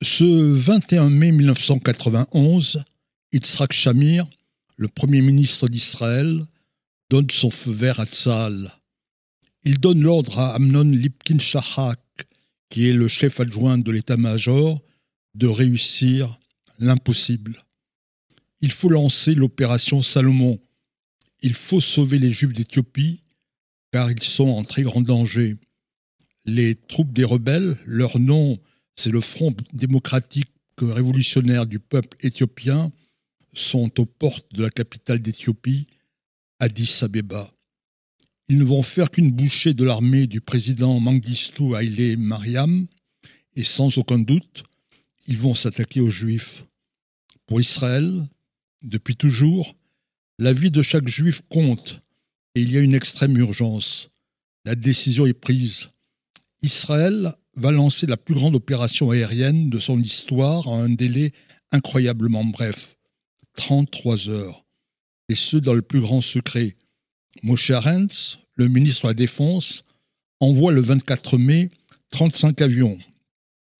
Ce 21 mai 1991, Yitzhak Shamir, le Premier ministre d'Israël, donne son feu vert à Tzal. Il donne l'ordre à Amnon Lipkin Shahak, qui est le chef adjoint de l'état-major, de réussir l'impossible. Il faut lancer l'opération Salomon. Il faut sauver les Juifs d'Éthiopie, car ils sont en très grand danger. Les troupes des rebelles, leur nom, c'est le Front démocratique révolutionnaire du peuple éthiopien, sont aux portes de la capitale d'Éthiopie, Addis Abeba. Ils ne vont faire qu'une bouchée de l'armée du président Mengistu Haile Mariam, et sans aucun doute, ils vont s'attaquer aux Juifs. Pour Israël, depuis toujours, la vie de chaque Juif compte, et il y a une extrême urgence. La décision est prise. Israël va lancer la plus grande opération aérienne de son histoire en un délai incroyablement bref, 33 heures, et ce dans le plus grand secret. Moshe le ministre de la Défense, envoie le 24 mai 35 avions.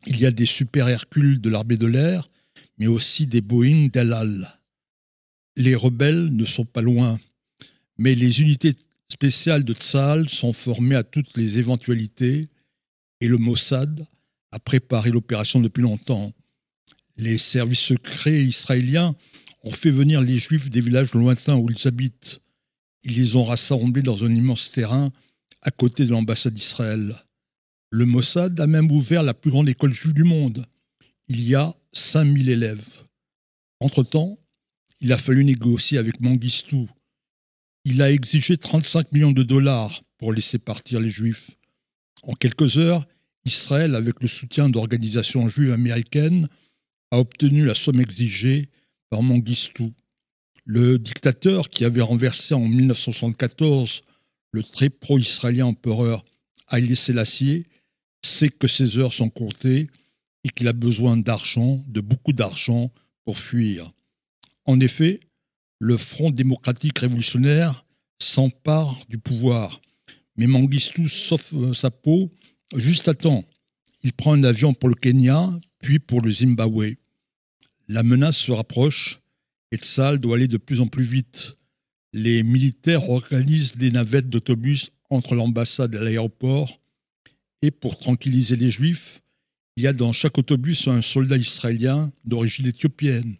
Il y a des super Hercules de l'armée de l'air, mais aussi des Boeing d'El Les rebelles ne sont pas loin, mais les unités spéciales de Tzal sont formées à toutes les éventualités et le Mossad a préparé l'opération depuis longtemps. Les services secrets israéliens ont fait venir les Juifs des villages lointains où ils habitent. Ils les ont rassemblés dans un immense terrain à côté de l'ambassade d'Israël. Le Mossad a même ouvert la plus grande école juive du monde. Il y a 5000 élèves. Entre-temps, il a fallu négocier avec Mengistu. Il a exigé 35 millions de dollars pour laisser partir les Juifs. En quelques heures, Israël, avec le soutien d'organisations juives américaines, a obtenu la somme exigée par Mengistu. Le dictateur qui avait renversé en 1974 le très pro-israélien empereur Haïlé Sélassié sait que ses heures sont comptées et qu'il a besoin d'argent, de beaucoup d'argent, pour fuir. En effet, le Front démocratique révolutionnaire s'empare du pouvoir mais Mangistou sauve euh, sa peau juste à temps. Il prend un avion pour le Kenya, puis pour le Zimbabwe. La menace se rapproche et Tsal doit aller de plus en plus vite. Les militaires organisent des navettes d'autobus entre l'ambassade et l'aéroport. Et pour tranquilliser les Juifs, il y a dans chaque autobus un soldat israélien d'origine éthiopienne.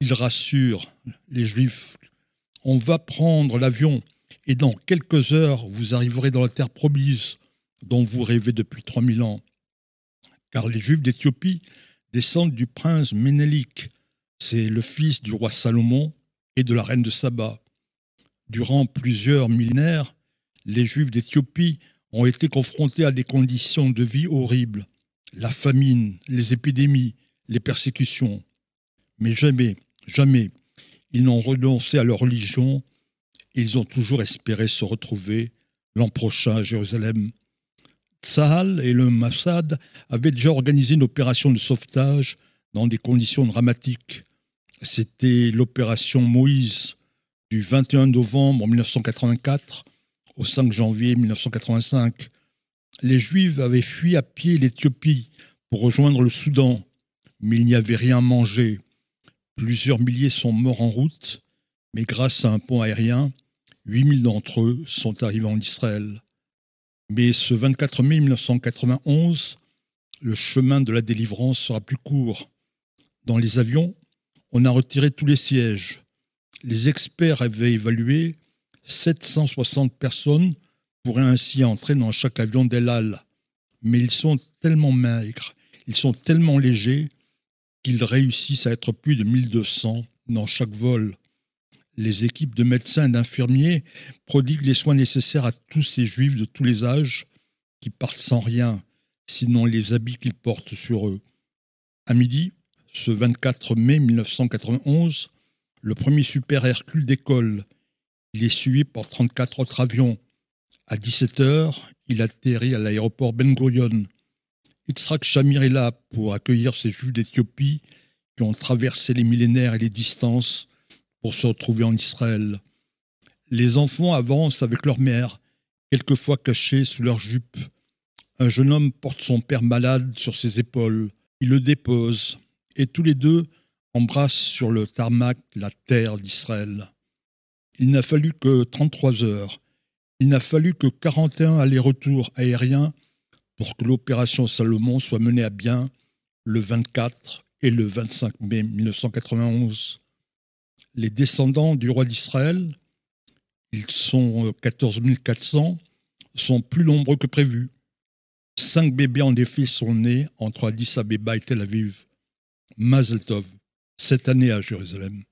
Il rassure les Juifs. On va prendre l'avion et dans quelques heures, vous arriverez dans la terre promise dont vous rêvez depuis 3000 ans. Car les Juifs d'Éthiopie descendent du prince Ménélique, c'est le fils du roi Salomon et de la reine de Saba. Durant plusieurs millénaires, les Juifs d'Éthiopie ont été confrontés à des conditions de vie horribles, la famine, les épidémies, les persécutions. Mais jamais, jamais, ils n'ont renoncé à leur religion ils ont toujours espéré se retrouver l'an prochain à Jérusalem. Tsahal et le Mossad avaient déjà organisé une opération de sauvetage dans des conditions dramatiques. C'était l'opération Moïse du 21 novembre 1984 au 5 janvier 1985. Les Juifs avaient fui à pied l'Éthiopie pour rejoindre le Soudan, mais il n'y avait rien à manger. Plusieurs milliers sont morts en route, mais grâce à un pont aérien, 8000 d'entre eux sont arrivés en Israël. Mais ce 24 mai 1991, le chemin de la délivrance sera plus court. Dans les avions, on a retiré tous les sièges. Les experts avaient évalué 760 personnes pourraient ainsi entrer dans chaque avion d'El Mais ils sont tellement maigres, ils sont tellement légers qu'ils réussissent à être plus de 1200 dans chaque vol les équipes de médecins et d'infirmiers prodiguent les soins nécessaires à tous ces juifs de tous les âges qui partent sans rien, sinon les habits qu'ils portent sur eux. À midi, ce 24 mai 1991, le premier super Hercule décolle. Il est suivi par 34 autres avions. À 17h, il atterrit à l'aéroport Ben Gurion. Yitzhak Shamir est là pour accueillir ces juifs d'Éthiopie qui ont traversé les millénaires et les distances pour se retrouver en Israël. Les enfants avancent avec leur mère, quelquefois cachés sous leur jupe. Un jeune homme porte son père malade sur ses épaules. Ils le déposent et tous les deux embrassent sur le tarmac la terre d'Israël. Il n'a fallu que 33 heures. Il n'a fallu que 41 allers-retours aériens pour que l'opération Salomon soit menée à bien le 24 et le 25 mai 1991. Les descendants du roi d'Israël, ils sont 14 euh, 400, sont plus nombreux que prévu. Cinq bébés en effet sont nés entre Addis Abeba et Tel Aviv. Mazel Tov, cette année à Jérusalem.